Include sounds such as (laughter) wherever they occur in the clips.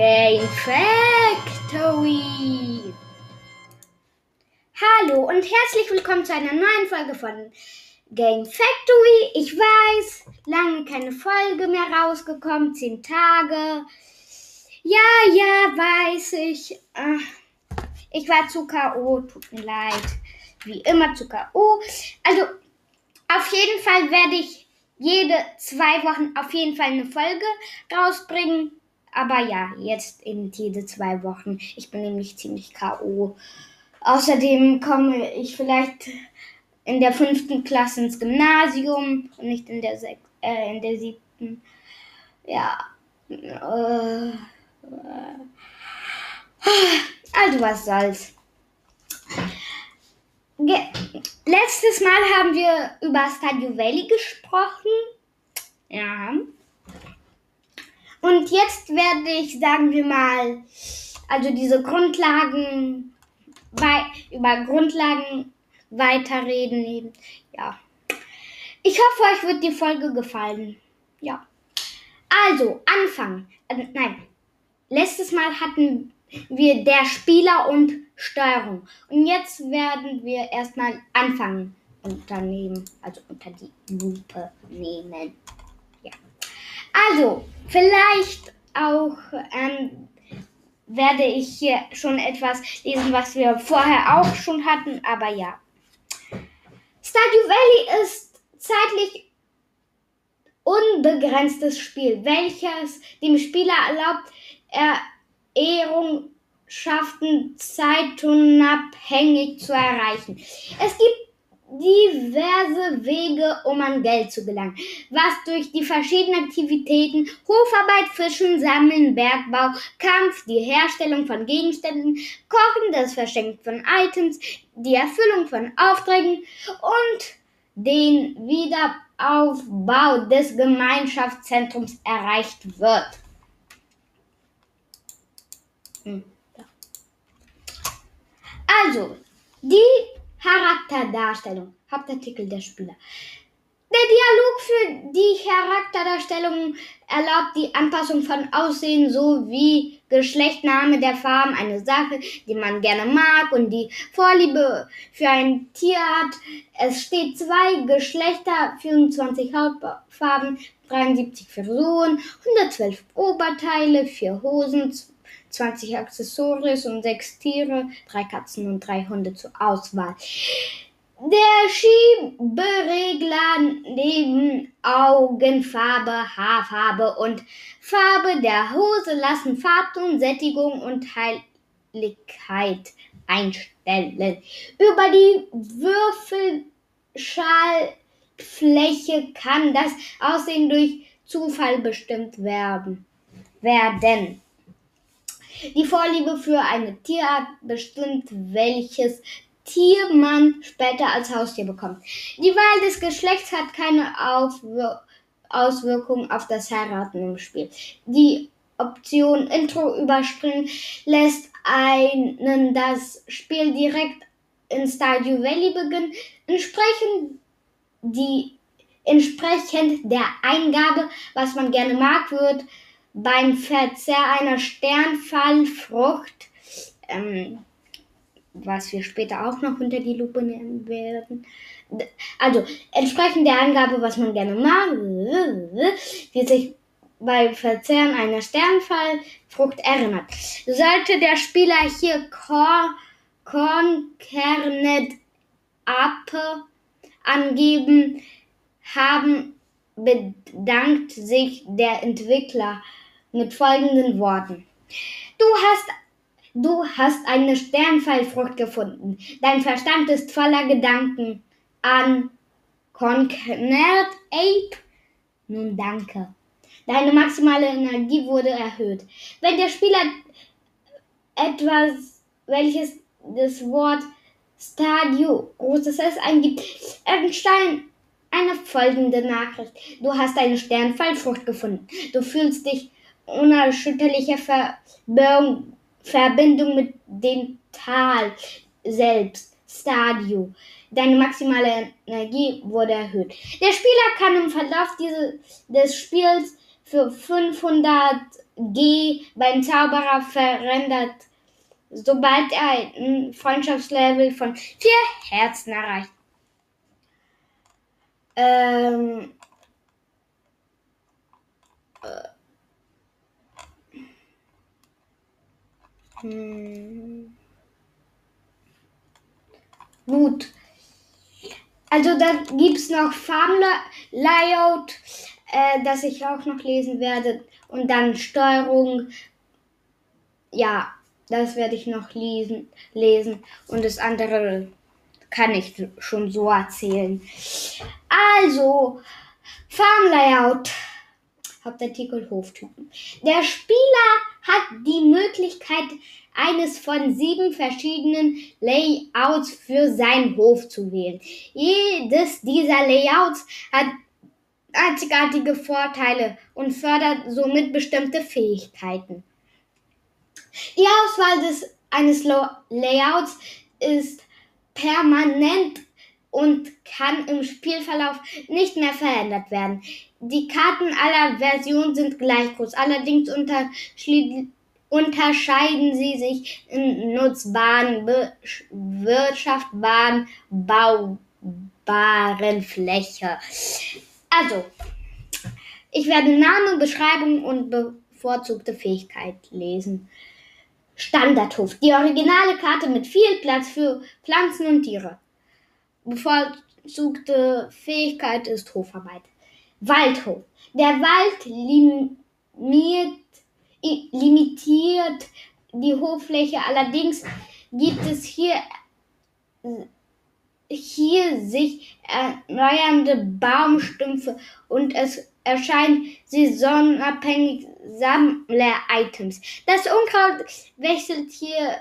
Game Factory. Hallo und herzlich willkommen zu einer neuen Folge von Game Factory. Ich weiß, lange keine Folge mehr rausgekommen, zehn Tage. Ja, ja, weiß ich. Äh, ich war zu K.O., tut mir leid. Wie immer zu K.O. Also, auf jeden Fall werde ich jede zwei Wochen auf jeden Fall eine Folge rausbringen. Aber ja, jetzt in jede zwei Wochen. Ich bin nämlich ziemlich K.O. Außerdem komme ich vielleicht in der fünften Klasse ins Gymnasium und nicht in der, sech äh, in der siebten. Ja. Also was soll's. Ge Letztes Mal haben wir über Stadio Valley gesprochen. Ja. Und jetzt werde ich, sagen wir mal, also diese Grundlagen, über Grundlagen weiterreden. Ja. Ich hoffe, euch wird die Folge gefallen. Ja. Also, Anfang. Äh, nein. Letztes Mal hatten wir der Spieler und Steuerung. Und jetzt werden wir erstmal anfangen unternehmen, also unter die Lupe nehmen. Also, vielleicht auch ähm, werde ich hier schon etwas lesen, was wir vorher auch schon hatten, aber ja. Stardew Valley ist zeitlich unbegrenztes Spiel, welches dem Spieler erlaubt, Ehrungschaften zeitunabhängig zu erreichen. Es gibt diverse Wege, um an Geld zu gelangen, was durch die verschiedenen Aktivitäten Hofarbeit, Fischen, Sammeln, Bergbau, Kampf, die Herstellung von Gegenständen, Kochen, das Verschenken von Items, die Erfüllung von Aufträgen und den Wiederaufbau des Gemeinschaftszentrums erreicht wird. Hm, also, die Charakterdarstellung. Hauptartikel der Spieler. Der Dialog für die Charakterdarstellung erlaubt die Anpassung von Aussehen sowie Geschlechtname der Farben, eine Sache, die man gerne mag und die Vorliebe für ein Tier hat. Es steht zwei Geschlechter, 24 Hautfarben, 73 Frisuren, 112 Oberteile, 4 Hosen, 20 Accessoires und 6 Tiere, 3 Katzen und 3 Hunde zur Auswahl. Der Schieberegler neben Augenfarbe, Haarfarbe und Farbe der Hose lassen Farbe und Sättigung und Heiligkeit einstellen. Über die Würfelschallfläche kann das Aussehen durch Zufall bestimmt werden. werden. Die Vorliebe für eine Tierart bestimmt, welches Tier man später als Haustier bekommt. Die Wahl des Geschlechts hat keine Aufwir Auswirkung auf das Heiraten im Spiel. Die Option Intro überspringen lässt einen das Spiel direkt in Stardew Valley beginnen, entsprechend die entsprechend der Eingabe, was man gerne mag, wird beim Verzehr einer Sternfallfrucht, ähm, was wir später auch noch unter die Lupe nehmen werden. Also entsprechend der Angabe, was man gerne mag, wie sich beim Verzehren einer Sternfallfrucht erinnert. Sollte der Spieler hier Corn, Cornkerned Ape angeben, haben bedankt sich der Entwickler mit folgenden Worten. Du hast Du hast eine Sternfallfrucht gefunden. Dein Verstand ist voller Gedanken an Conquered Ape. Nun danke. Deine maximale Energie wurde erhöht. Wenn der Spieler etwas, welches das Wort Stadio, großes S eingibt, entstehen eine folgende Nachricht. Du hast eine Sternfallfrucht gefunden. Du fühlst dich unerschütterlicher Verbindung mit dem Tal selbst, Stadio. Deine maximale Energie wurde erhöht. Der Spieler kann im Verlauf diese, des Spiels für 500 G beim Zauberer verändert, sobald er ein Freundschaftslevel von 4 Herzen erreicht. Ähm, äh, hm. Gut. Also da gibt es noch Farm-Layout, äh, das ich auch noch lesen werde. Und dann Steuerung. Ja, das werde ich noch lesen, lesen. Und das andere kann ich schon so erzählen. Also, Farm-Layout. Hauptartikel Hoftypen. Der Spieler hat die Möglichkeit, eines von sieben verschiedenen Layouts für seinen Hof zu wählen. Jedes dieser Layouts hat einzigartige Vorteile und fördert somit bestimmte Fähigkeiten. Die Auswahl des, eines Layouts ist permanent und kann im Spielverlauf nicht mehr verändert werden. Die Karten aller Versionen sind gleich groß, allerdings unterscheiden sie sich in nutzbaren, bewirtschaftbaren, baubaren Fläche. Also, ich werde Name, Beschreibung und bevorzugte Fähigkeit lesen. Standardhof. Die originale Karte mit viel Platz für Pflanzen und Tiere. Bevorzugte Fähigkeit ist Hofarbeit. Waldhof. Der Wald limitiert, limitiert die Hoffläche, allerdings gibt es hier, hier sich erneuernde Baumstümpfe und es erscheinen saisonabhängig Sammler-Items. Das Unkraut wechselt hier,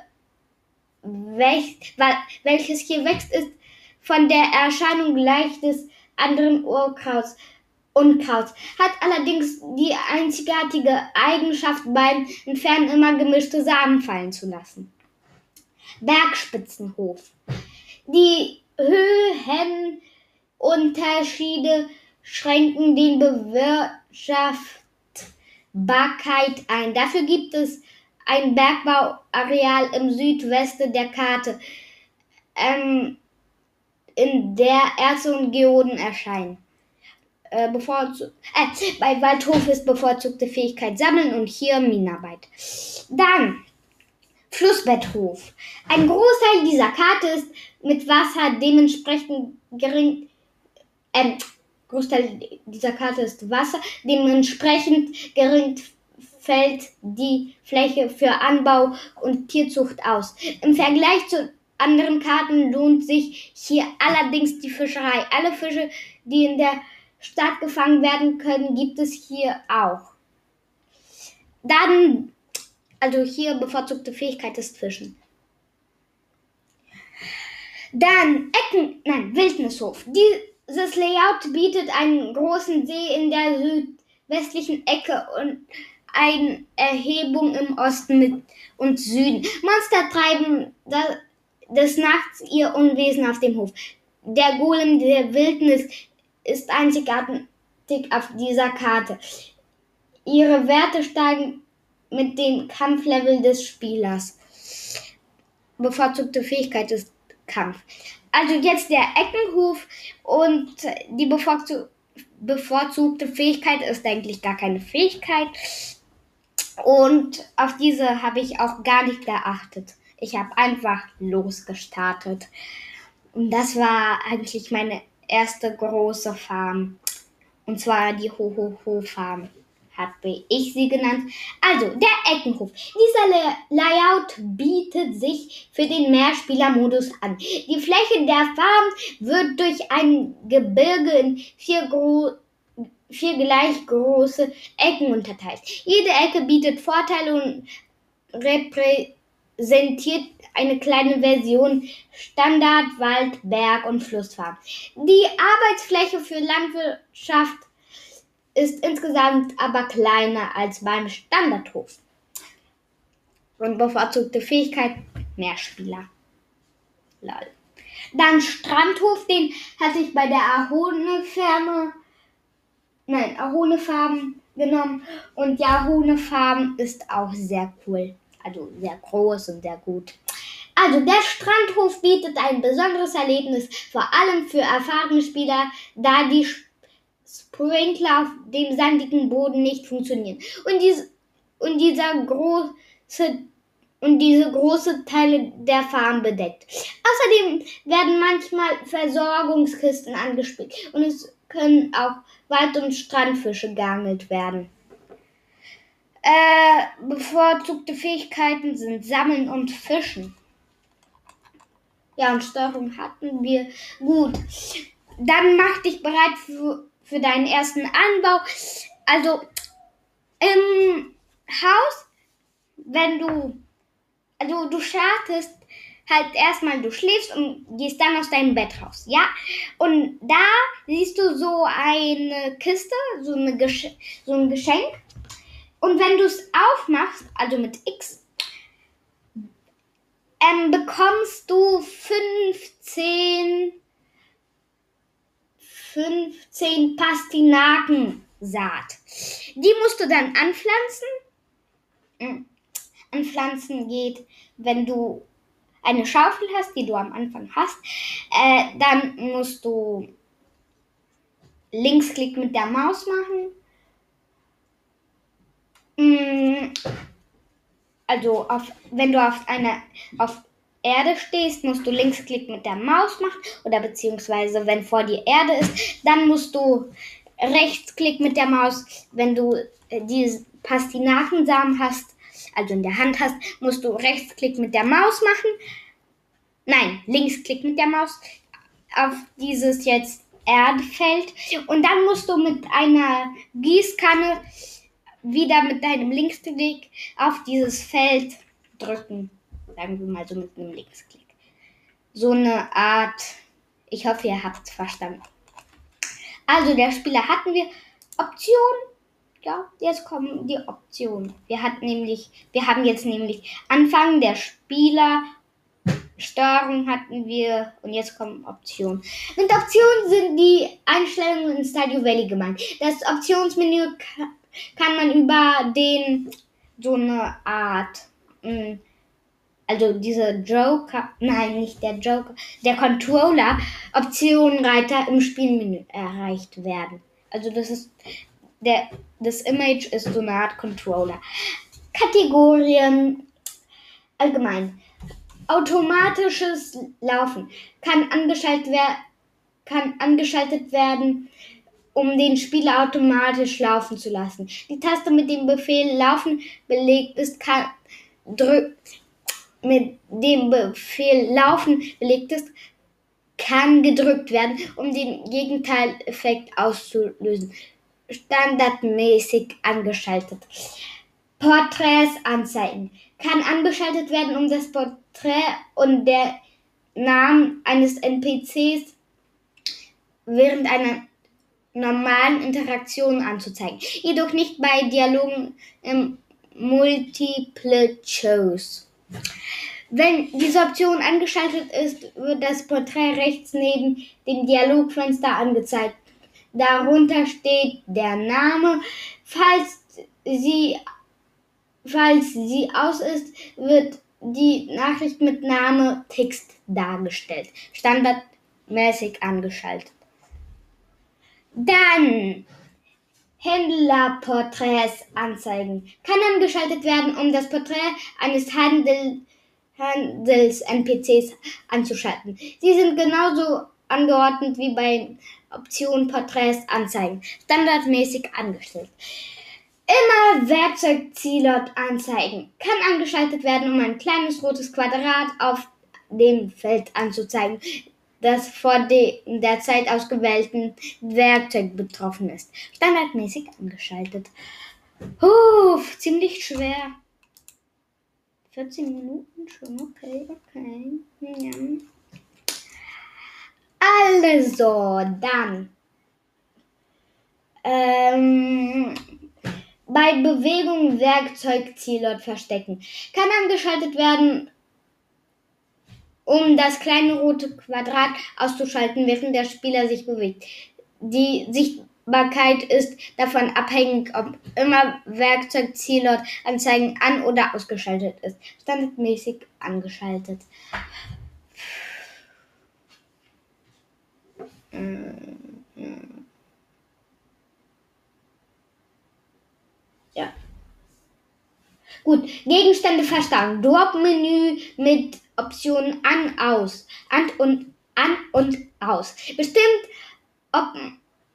welches hier wächst, ist von der Erscheinung gleich des anderen Urkrauts. Unkrauts, hat allerdings die einzigartige Eigenschaft, beim Entfernen immer gemischte Samen fallen zu lassen. Bergspitzenhof. Die Höhenunterschiede schränken den Bewirtschaftbarkeit ein. Dafür gibt es ein Bergbauareal im Südwesten der Karte, ähm, in der Erze und Geoden erscheinen. Äh, bevorzu äh, bei Waldhof ist bevorzugte Fähigkeit Sammeln und hier Minenarbeit. Dann Flussbetthof. Ein Großteil dieser Karte ist mit Wasser dementsprechend gering. Ähm, Großteil dieser Karte ist Wasser, dementsprechend gering fällt die Fläche für Anbau und Tierzucht aus. Im Vergleich zu anderen Karten lohnt sich hier allerdings die Fischerei. Alle Fische, die in der Stadt gefangen werden können, gibt es hier auch. Dann, also hier bevorzugte Fähigkeit ist Fischen. Dann Ecken, nein, Wildnishof. Dieses Layout bietet einen großen See in der südwestlichen Ecke und eine Erhebung im Osten und Süden. Monster treiben des Nachts ihr Unwesen auf dem Hof. Der Golem der Wildnis ist einzigartig auf dieser Karte. Ihre Werte steigen mit dem Kampflevel des Spielers. Bevorzugte Fähigkeit ist Kampf. Also jetzt der Eckenhof und die bevorzugte Fähigkeit ist eigentlich gar keine Fähigkeit. Und auf diese habe ich auch gar nicht geachtet. Ich habe einfach losgestartet. Und das war eigentlich meine erste große Farm. Und zwar die Ho-Ho-Ho-Farm habe ich sie genannt. Also, der Eckenhof. Dieser Layout bietet sich für den Mehrspieler-Modus an. Die Fläche der Farm wird durch ein Gebirge in vier, vier gleich große Ecken unterteilt. Jede Ecke bietet Vorteile und repräsentiert eine kleine Version Standard, Wald, Berg und Flussfarm. Die Arbeitsfläche für Landwirtschaft ist insgesamt aber kleiner als beim Standardhof. Und bevorzugte Fähigkeit mehr Spieler. Lol. Dann Strandhof, den hatte ich bei der Ahone Farm, nein, Ahone Farm genommen. Und ja, Huhnefarben ist auch sehr cool. Also sehr groß und sehr gut. Also der Strandhof bietet ein besonderes Erlebnis, vor allem für erfahrene Spieler, da die Sprinkler auf dem sandigen Boden nicht funktionieren. Und, dies, und dieser große und diese große Teile der Farm bedeckt. Außerdem werden manchmal Versorgungskisten angespielt und es können auch Wald- und Strandfische geangelt werden. Äh, bevorzugte Fähigkeiten sind Sammeln und Fischen. Ja, und Steuerung hatten wir. Gut. Dann mach dich bereit für, für deinen ersten Anbau. Also im Haus, wenn du, also du startest halt erstmal, du schläfst und gehst dann aus deinem Bett raus, ja? Und da siehst du so eine Kiste, so, eine Gesch so ein Geschenk. Und wenn du es aufmachst, also mit X, ähm, bekommst du 15, 15 Pastinakensaat. Die musst du dann anpflanzen. Hm. Anpflanzen geht, wenn du eine Schaufel hast, die du am Anfang hast, äh, dann musst du Linksklick mit der Maus machen. Mm, also auf, wenn du auf einer auf Erde stehst, musst du Linksklick mit der Maus machen oder beziehungsweise wenn vor dir Erde ist, dann musst du Rechtsklick mit der Maus. Wenn du äh, die Pastinakensamen hast, also in der Hand hast, musst du Rechtsklick mit der Maus machen. Nein, Linksklick mit der Maus auf dieses jetzt Erdfeld. Und dann musst du mit einer Gießkanne wieder mit deinem Linksklick auf dieses Feld drücken. Sagen wir mal so mit einem Linksklick. So eine Art. Ich hoffe, ihr habt es verstanden. Also der Spieler hatten wir. Option ja, jetzt kommen die Optionen. Wir hatten nämlich, wir haben jetzt nämlich Anfang der Spieler, Steuerung hatten wir und jetzt kommen Optionen. Mit Optionen sind die Einstellungen in Stadio Valley gemeint. Das Optionsmenü kann man über den so eine Art, hm, also diese Joker, nein, nicht der Joker, der Controller Optionenreiter im Spielmenü erreicht werden. Also das ist der, das Image ist so eine Art Controller. Kategorien allgemein. Automatisches Laufen kann angeschaltet, wer kann angeschaltet werden, um den Spieler automatisch laufen zu lassen. Die Taste mit dem Befehl Laufen belegt ist, kann drück, mit dem Befehl Laufen belegt ist, kann gedrückt werden, um den Gegenteileffekt auszulösen standardmäßig angeschaltet. Porträts anzeigen. Kann angeschaltet werden, um das Porträt und der Namen eines NPCs während einer normalen Interaktion anzuzeigen. Jedoch nicht bei Dialogen im Multiple Choice. Wenn diese Option angeschaltet ist, wird das Porträt rechts neben dem Dialogfenster angezeigt. Darunter steht der Name. Falls sie, falls sie aus ist, wird die Nachricht mit Name Text dargestellt. Standardmäßig angeschaltet. Dann Händlerporträts anzeigen. Kann angeschaltet werden, um das Porträt eines Handel, Handels-NPCs anzuschalten. Sie sind genauso angeordnet wie bei Option Porträts anzeigen. Standardmäßig angestellt. Immer Werkzeugzielort anzeigen. Kann angeschaltet werden, um ein kleines rotes Quadrat auf dem Feld anzuzeigen, das vor dem derzeit ausgewählten Werkzeug betroffen ist. Standardmäßig angeschaltet. Puh, ziemlich schwer. 14 Minuten schon, okay, okay. Ja. Also, dann. Ähm, bei Bewegung Werkzeug Zielort verstecken. Kann angeschaltet werden, um das kleine rote Quadrat auszuschalten, während der Spieler sich bewegt. Die sich Spielbarkeit ist davon abhängig, ob immer Werkzeug Zielort Anzeigen an oder ausgeschaltet ist. Standardmäßig angeschaltet. Ja. Gut, Gegenstände verstanden. Drop-Menü mit Optionen an, aus. An und an und aus. Bestimmt, ob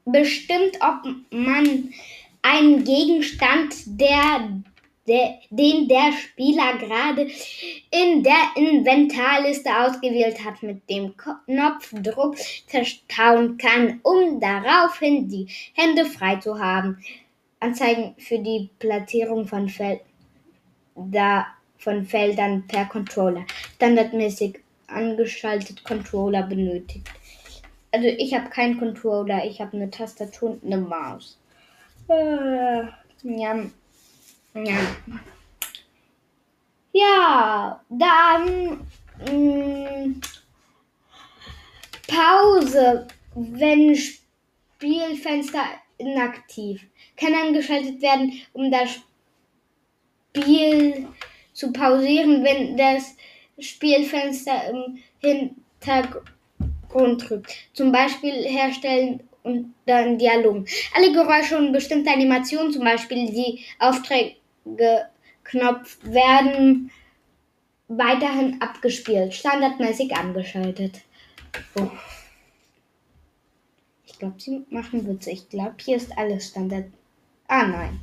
bestimmt, ob man einen Gegenstand, der, der, den der Spieler gerade in der Inventarliste ausgewählt hat, mit dem Knopfdruck verstauen kann, um daraufhin die Hände frei zu haben. Anzeigen für die Platzierung von, Fel da, von Feldern per Controller. Standardmäßig angeschaltet Controller benötigt. Also ich habe keinen Controller, ich habe eine Tastatur und eine Maus. Äh, ja. Ja. Ja, dann mh, mm, Pause, wenn Spielfenster inaktiv. Kann angeschaltet werden, um das Spiel zu pausieren, wenn das Spielfenster im Hintergrund drückt. Zum Beispiel herstellen und dann Dialog. Alle Geräusche und bestimmte Animationen, zum Beispiel die Aufträge Knopf, werden weiterhin abgespielt, standardmäßig angeschaltet. Oh. Ich glaube, sie machen Witze. Ich glaube, hier ist alles Standard. Ah, nein.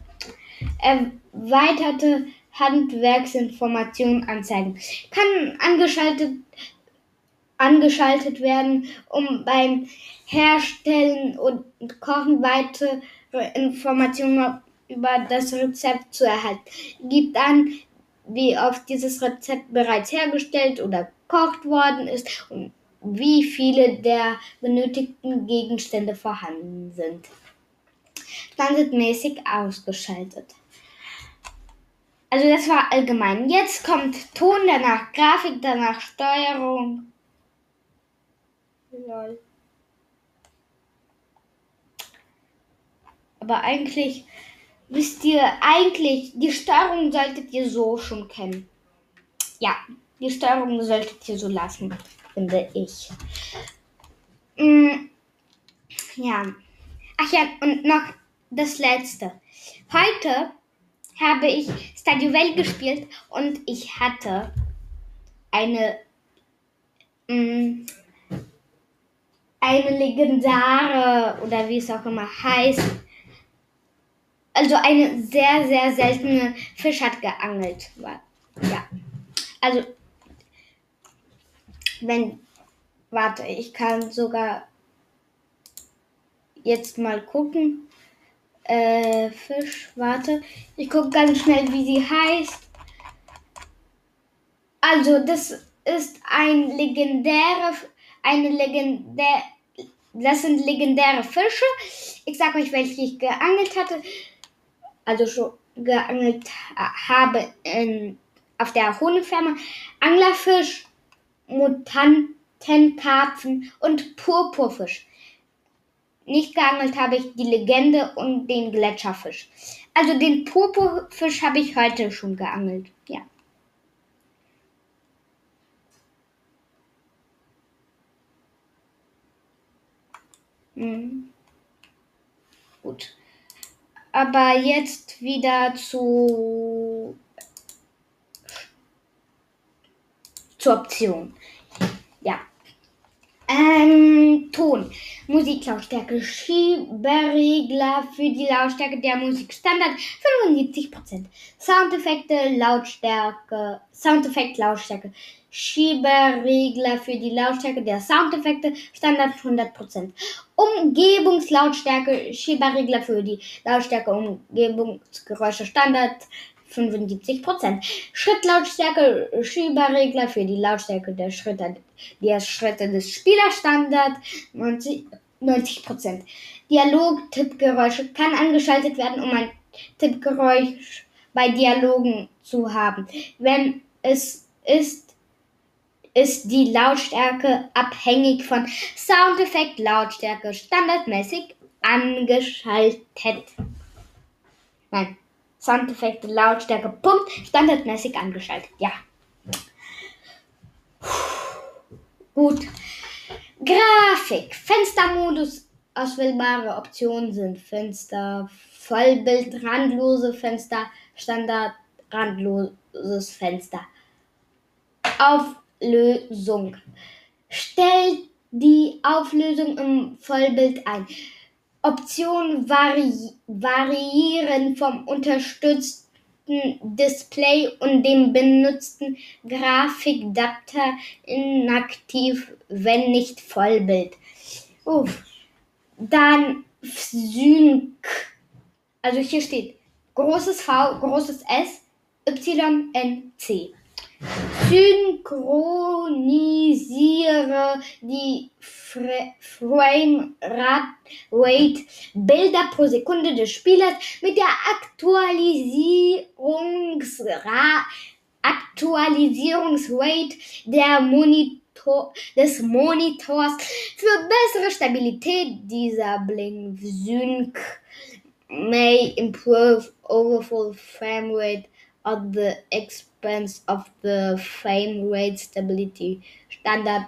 Erweiterte Handwerksinformationen anzeigen. Kann angeschaltet angeschaltet werden, um beim Herstellen und Kochen weitere Informationen über das Rezept zu erhalten. Gibt an, wie oft dieses Rezept bereits hergestellt oder gekocht worden ist und wie viele der benötigten Gegenstände vorhanden sind. Standardmäßig ausgeschaltet. Also das war allgemein. Jetzt kommt Ton, danach Grafik, danach Steuerung, Lol. Aber eigentlich, wisst ihr, eigentlich, die Steuerung solltet ihr so schon kennen. Ja, die Steuerung solltet ihr so lassen, finde ich. Mm, ja. Ach ja, und noch das letzte. Heute habe ich Stadio Valley gespielt und ich hatte eine mm, eine legendare oder wie es auch immer heißt, also eine sehr, sehr seltene Fisch hat geangelt. Ja. Also, wenn, warte, ich kann sogar jetzt mal gucken. Äh, Fisch, warte. Ich gucke ganz schnell, wie sie heißt. Also, das ist ein legendärer eine legendäre, das sind legendäre Fische. Ich sag euch, welche ich geangelt hatte. Also schon geangelt habe in, auf der Honigferme. Anglerfisch, Mutantenkarpfen und Purpurfisch. Nicht geangelt habe ich die Legende und den Gletscherfisch. Also den Purpurfisch habe ich heute schon geangelt. Ja. Mhm. Gut. Aber jetzt wieder zu zur Option. Ja. Ähm, Ton. Musiklautstärke. Schieberegler für die Lautstärke der Musik. Standard 75%. Soundeffekte, Lautstärke. Soundeffekt, Lautstärke. Schieberegler für die Lautstärke der Soundeffekte, Standard 100%. Umgebungslautstärke, Schieberegler für die Lautstärke Umgebungsgeräusche, Standard 75%. Schrittlautstärke, Schieberegler für die Lautstärke der Schritte, der Schritte des Spielers, Standard 90, 90%. Dialog-Tippgeräusche kann angeschaltet werden, um ein Tippgeräusch bei Dialogen zu haben. Wenn es ist, ist die Lautstärke abhängig von Soundeffekt Lautstärke standardmäßig angeschaltet. Nein, Soundeffekte, Lautstärke, Punkt, standardmäßig angeschaltet. Ja. Gut. Grafik, Fenstermodus, auswählbare Optionen sind Fenster, Vollbild, randlose Fenster, Standard, randloses Fenster. Auflösung. Stellt die Auflösung im Vollbild ein. Optionen vari variieren vom unterstützten Display und dem benutzten Grafikadapter inaktiv, wenn nicht Vollbild. Uff. Dann Sync. Also hier steht großes V, großes S, Y, N, C. Synchronisiere die Frame Rate Bilder pro Sekunde des Spielers mit der Aktualisierungsra Aktualisierungsrate der Monitor des Monitors für bessere Stabilität. Dieser Blink Sync may improve overall frame rate at the expense of the frame rate stability Standard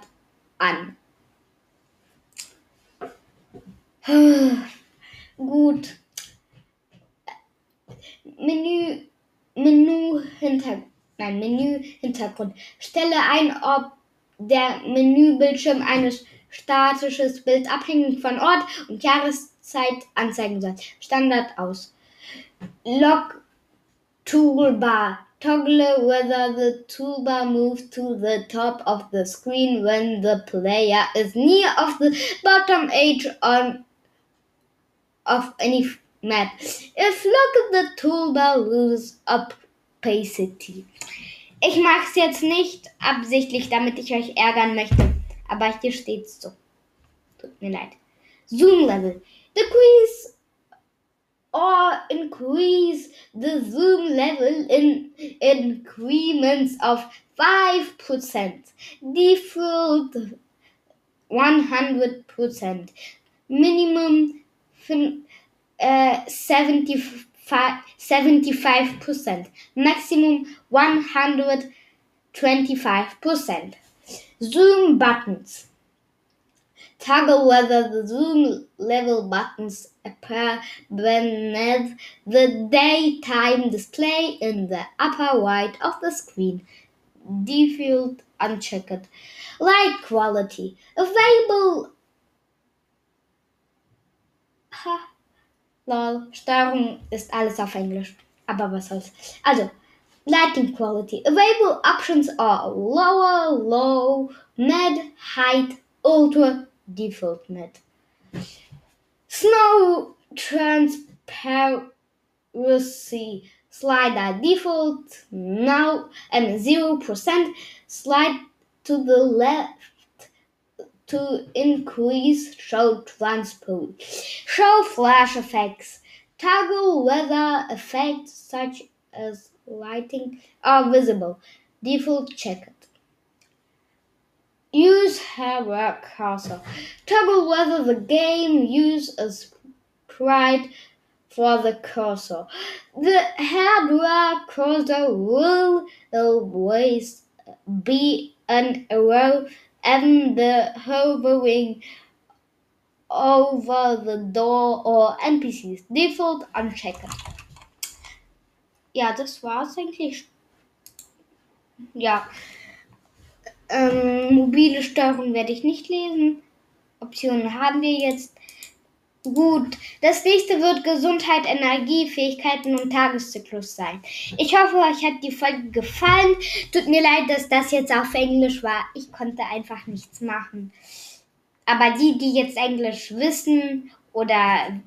an. (sighs) Gut. Menü, Menü Hintergrund. Nein, Menü Hintergrund. Stelle ein, ob der Menübildschirm eines statisches Bild abhängig von Ort und Jahreszeit anzeigen soll. Standard aus. Log toolbar. Toggle whether the toolbar moves to the top of the screen when the player is near of the bottom edge on of any map. If look the toolbar loses opacity. Ich mache es jetzt nicht absichtlich, damit ich euch ärgern möchte, aber hier steht's so. Tut mir leid. Zoom Level. Decrease or increase the zoom level in increments of 5%, default 100%, minimum uh, 75, 75%, maximum 125%. Zoom buttons. Toggle whether the zoom level buttons appear beneath the daytime display in the upper right of the screen. Default unchecked. Light quality. Available. Ha. Lol. Steuerung ist alles auf Englisch. Aber was soll's. Also, lighting quality. Available options are lower, low, mid, height, ultra, default mid. Snow transparency slider default now and zero percent slide to the left to increase show transport. Show flash effects. Toggle weather effects such as lighting are visible. Default checked. Use hardware cursor. Toggle whether the game use a sprite for the cursor. The hardware cursor will always be an arrow and the hovering over the door or NPCs. Default unchecked. Ja, das war's eigentlich. Ja. Ähm, mobile Steuerung werde ich nicht lesen. Optionen haben wir jetzt. Gut, das nächste wird Gesundheit, Energie, Fähigkeiten und Tageszyklus sein. Ich hoffe, euch hat die Folge gefallen. Tut mir leid, dass das jetzt auf Englisch war. Ich konnte einfach nichts machen. Aber die, die jetzt Englisch wissen oder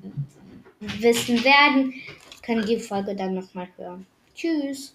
wissen werden, können die Folge dann nochmal hören. Tschüss.